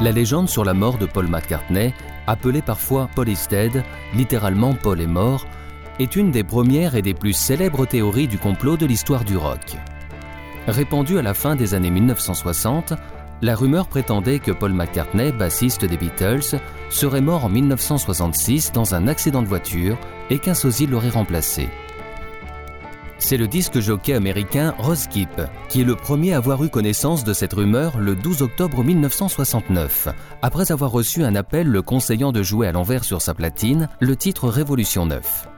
La légende sur la mort de Paul McCartney, appelée parfois Paul is littéralement Paul est mort, est une des premières et des plus célèbres théories du complot de l'histoire du rock. Répandue à la fin des années 1960, la rumeur prétendait que Paul McCartney, bassiste des Beatles, serait mort en 1966 dans un accident de voiture et qu'un sosie l'aurait remplacé. C'est le disque jockey américain Ross Kipp qui est le premier à avoir eu connaissance de cette rumeur le 12 octobre 1969, après avoir reçu un appel le conseillant de jouer à l'envers sur sa platine le titre Révolution 9.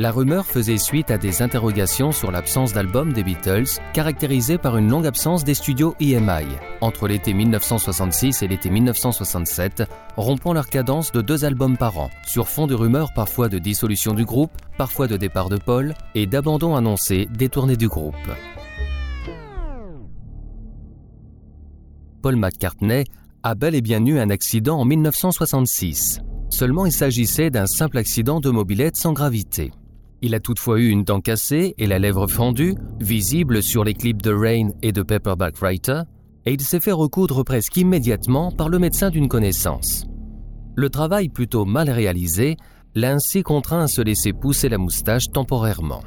La rumeur faisait suite à des interrogations sur l'absence d'album des Beatles, caractérisée par une longue absence des studios EMI, entre l'été 1966 et l'été 1967, rompant leur cadence de deux albums par an, sur fond de rumeurs parfois de dissolution du groupe, parfois de départ de Paul, et d'abandon annoncé des tournées du groupe. Paul McCartney a bel et bien eu un accident en 1966. Seulement il s'agissait d'un simple accident de mobilette sans gravité. Il a toutefois eu une dent cassée et la lèvre fendue, visible sur les clips de Rain et de Paperback Writer, et il s'est fait recoudre presque immédiatement par le médecin d'une connaissance. Le travail plutôt mal réalisé l'a ainsi contraint à se laisser pousser la moustache temporairement.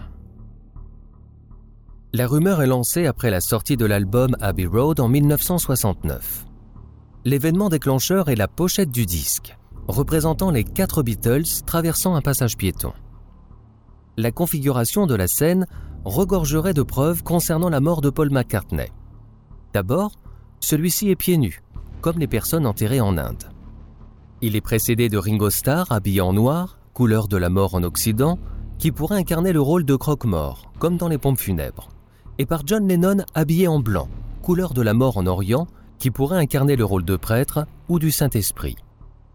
La rumeur est lancée après la sortie de l'album Abbey Road en 1969. L'événement déclencheur est la pochette du disque, représentant les quatre Beatles traversant un passage piéton. La configuration de la scène regorgerait de preuves concernant la mort de Paul McCartney. D'abord, celui-ci est pieds nus, comme les personnes enterrées en Inde. Il est précédé de Ringo Starr habillé en noir, couleur de la mort en Occident, qui pourrait incarner le rôle de croque-mort, comme dans les pompes funèbres, et par John Lennon habillé en blanc, couleur de la mort en Orient, qui pourrait incarner le rôle de prêtre ou du Saint-Esprit.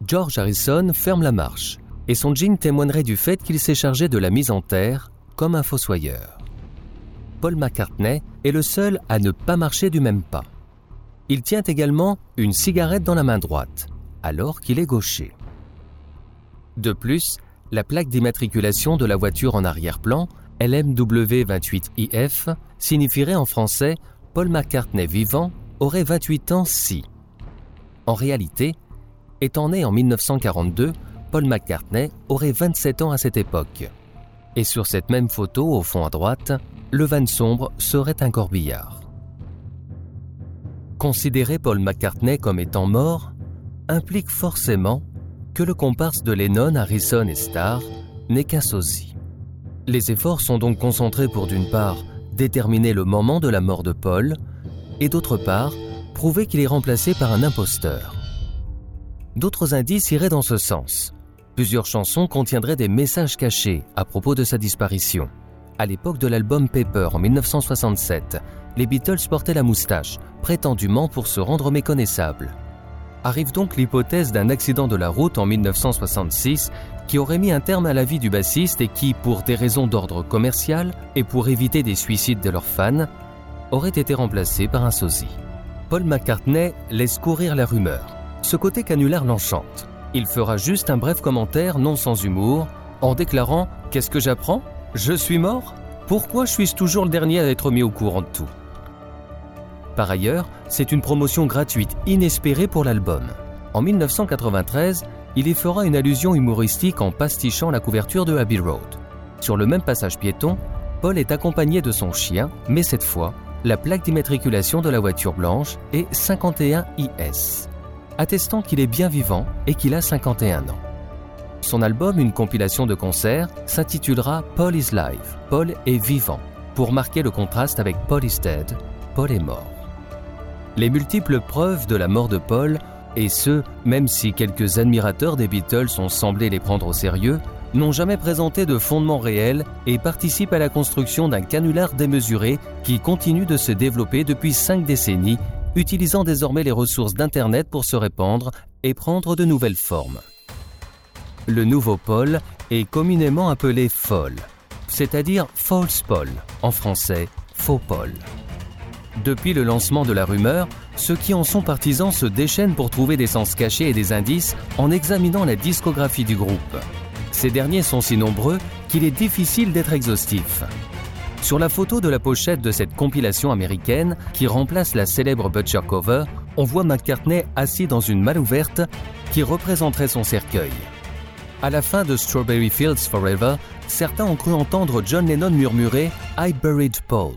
George Harrison ferme la marche, et son jean témoignerait du fait qu'il s'est chargé de la mise en terre comme un fossoyeur. Paul McCartney est le seul à ne pas marcher du même pas. Il tient également une cigarette dans la main droite, alors qu'il est gaucher. De plus, la plaque d'immatriculation de la voiture en arrière-plan, LMW28IF, signifierait en français Paul McCartney vivant aurait 28 ans si. En réalité, étant né en 1942, Paul McCartney aurait 27 ans à cette époque. Et sur cette même photo, au fond à droite, le van sombre serait un corbillard. Considérer Paul McCartney comme étant mort implique forcément que le comparse de Lennon, Harrison et Starr n'est qu'un sosie. Les efforts sont donc concentrés pour d'une part déterminer le moment de la mort de Paul et d'autre part prouver qu'il est remplacé par un imposteur. D'autres indices iraient dans ce sens. Plusieurs chansons contiendraient des messages cachés à propos de sa disparition. À l'époque de l'album Paper en 1967, les Beatles portaient la moustache, prétendument pour se rendre méconnaissables. Arrive donc l'hypothèse d'un accident de la route en 1966 qui aurait mis un terme à la vie du bassiste et qui, pour des raisons d'ordre commercial et pour éviter des suicides de leurs fans, aurait été remplacé par un sosie. Paul McCartney laisse courir la rumeur. Ce côté canular l'enchante. Il fera juste un bref commentaire non sans humour en déclarant Qu'est-ce que j'apprends? Je suis mort? Pourquoi suis-je toujours le dernier à être mis au courant de tout? Par ailleurs, c'est une promotion gratuite inespérée pour l'album. En 1993, il y fera une allusion humoristique en pastichant la couverture de Abbey Road. Sur le même passage piéton, Paul est accompagné de son chien, mais cette fois la plaque d'immatriculation de la voiture blanche est 51IS, attestant qu'il est bien vivant et qu'il a 51 ans. Son album, une compilation de concerts, s'intitulera Paul is Live, Paul est vivant, pour marquer le contraste avec Paul is Dead, Paul est mort. Les multiples preuves de la mort de Paul, et ce, même si quelques admirateurs des Beatles ont semblé les prendre au sérieux, n'ont jamais présenté de fondement réel et participent à la construction d'un canular démesuré qui continue de se développer depuis cinq décennies, utilisant désormais les ressources d'Internet pour se répandre et prendre de nouvelles formes. Le nouveau pôle est communément appelé FOL, c'est-à-dire false pole, en français faux pôle. Depuis le lancement de la rumeur, ceux qui en sont partisans se déchaînent pour trouver des sens cachés et des indices en examinant la discographie du groupe. Ces derniers sont si nombreux qu'il est difficile d'être exhaustif. Sur la photo de la pochette de cette compilation américaine qui remplace la célèbre Butcher Cover, on voit McCartney assis dans une malle ouverte qui représenterait son cercueil. À la fin de Strawberry Fields Forever, certains ont cru entendre John Lennon murmurer I buried Paul.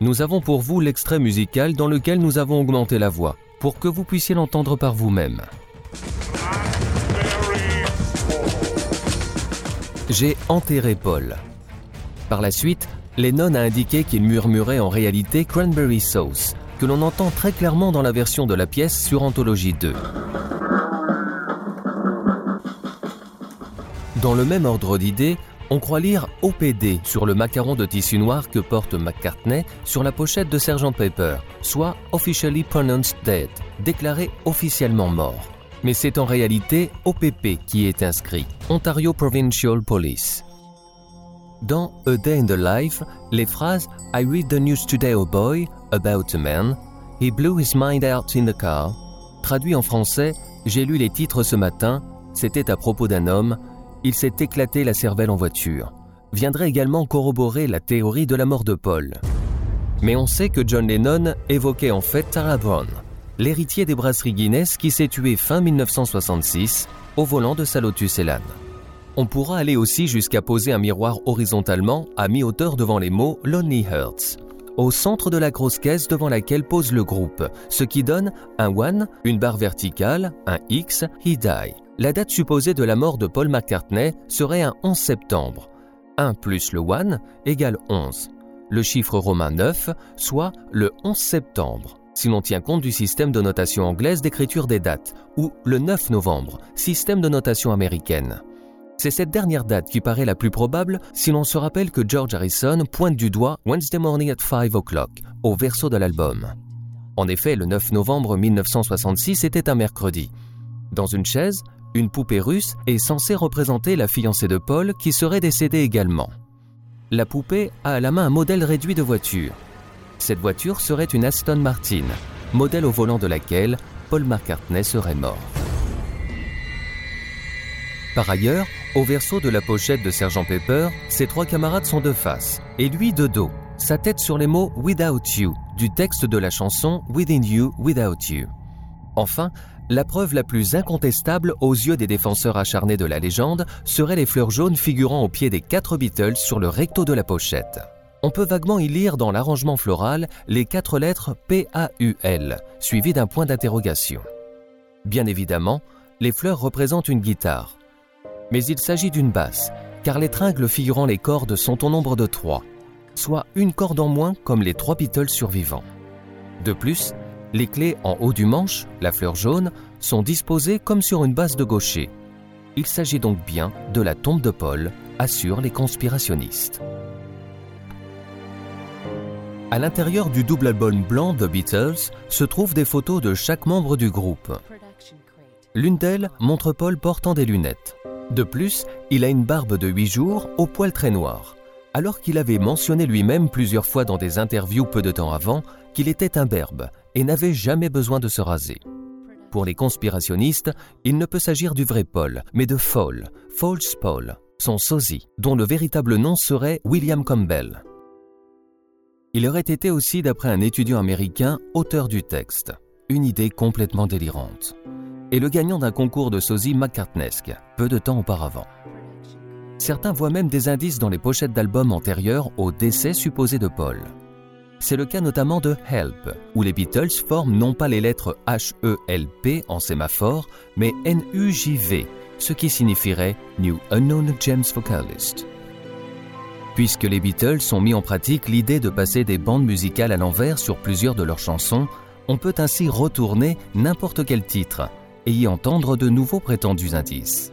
Nous avons pour vous l'extrait musical dans lequel nous avons augmenté la voix, pour que vous puissiez l'entendre par vous-même. J'ai enterré Paul. Par la suite, Lennon a indiqué qu'il murmurait en réalité Cranberry Sauce, que l'on entend très clairement dans la version de la pièce sur Anthologie 2. Dans le même ordre d'idées, on croit lire OPD sur le macaron de tissu noir que porte McCartney sur la pochette de Sgt Pepper, soit Officially Pronounced Dead, déclaré officiellement mort mais c'est en réalité OPP qui est inscrit, Ontario Provincial Police. Dans A Day in the Life, les phrases I read the news today, oh boy, about a man, he blew his mind out in the car, traduit en français J'ai lu les titres ce matin, c'était à propos d'un homme, il s'est éclaté la cervelle en voiture, viendrait également corroborer la théorie de la mort de Paul. Mais on sait que John Lennon évoquait en fait Tara Brown l'héritier des brasseries Guinness qui s'est tué fin 1966 au volant de sa Lotus Elan. On pourra aller aussi jusqu'à poser un miroir horizontalement à mi-hauteur devant les mots Lonely Hearts, au centre de la grosse caisse devant laquelle pose le groupe, ce qui donne un 1, une barre verticale, un X, He Die. La date supposée de la mort de Paul McCartney serait un 11 septembre. 1 plus le 1 égale 11. Le chiffre romain 9, soit le 11 septembre si l'on tient compte du système de notation anglaise d'écriture des dates, ou le 9 novembre, système de notation américaine. C'est cette dernière date qui paraît la plus probable si l'on se rappelle que George Harrison pointe du doigt Wednesday Morning at 5 o'clock au verso de l'album. En effet, le 9 novembre 1966 était un mercredi. Dans une chaise, une poupée russe est censée représenter la fiancée de Paul qui serait décédée également. La poupée a à la main un modèle réduit de voiture. Cette voiture serait une Aston Martin, modèle au volant de laquelle Paul McCartney serait mort. Par ailleurs, au verso de la pochette de Sergent Pepper, ses trois camarades sont de face, et lui de dos, sa tête sur les mots Without You, du texte de la chanson Within You, Without You. Enfin, la preuve la plus incontestable aux yeux des défenseurs acharnés de la légende serait les fleurs jaunes figurant au pied des quatre Beatles sur le recto de la pochette on peut vaguement y lire dans l'arrangement floral les quatre lettres P-A-U-L, suivies d'un point d'interrogation. Bien évidemment, les fleurs représentent une guitare. Mais il s'agit d'une basse, car les tringles figurant les cordes sont au nombre de trois, soit une corde en moins comme les trois Beatles survivants. De plus, les clés en haut du manche, la fleur jaune, sont disposées comme sur une base de gaucher. Il s'agit donc bien de la tombe de Paul, assurent les conspirationnistes. À l'intérieur du double album blanc The Beatles se trouvent des photos de chaque membre du groupe. L'une d'elles montre Paul portant des lunettes. De plus, il a une barbe de 8 jours au poil très noir, alors qu'il avait mentionné lui-même plusieurs fois dans des interviews peu de temps avant qu'il était imberbe et n'avait jamais besoin de se raser. Pour les conspirationnistes, il ne peut s'agir du vrai Paul, mais de Fall, False Paul, son sosie, dont le véritable nom serait William Campbell. Il aurait été aussi, d'après un étudiant américain, auteur du texte. Une idée complètement délirante. Et le gagnant d'un concours de sosie McCartnesque, peu de temps auparavant. Certains voient même des indices dans les pochettes d'albums antérieurs au décès supposé de Paul. C'est le cas notamment de Help, où les Beatles forment non pas les lettres H-E-L-P en sémaphore, mais N-U-J-V, ce qui signifierait New Unknown James Vocalist. Puisque les Beatles ont mis en pratique l'idée de passer des bandes musicales à l'envers sur plusieurs de leurs chansons, on peut ainsi retourner n'importe quel titre et y entendre de nouveaux prétendus indices.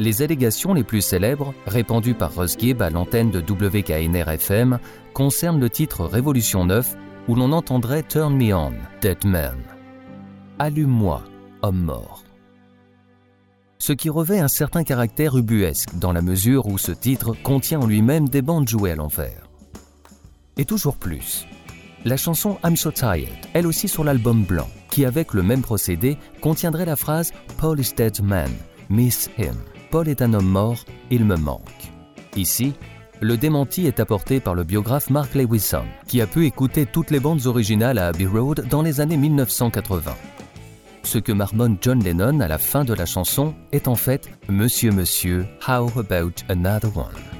Les allégations les plus célèbres, répandues par Russ Gibb à l'antenne de WKNR-FM, concernent le titre Révolution 9 où l'on entendrait Turn Me On, Dead Man. Allume-moi, homme mort. Ce qui revêt un certain caractère ubuesque dans la mesure où ce titre contient en lui-même des bandes jouées à l'envers. Et toujours plus. La chanson I'm So Tired, elle aussi sur l'album blanc, qui avec le même procédé contiendrait la phrase Paul is dead man, miss him. Paul est un homme mort, il me manque. Ici, le démenti est apporté par le biographe Mark Lewison, qui a pu écouter toutes les bandes originales à Abbey Road dans les années 1980. Ce que marmonne John Lennon à la fin de la chanson est en fait Monsieur, monsieur, how about another one?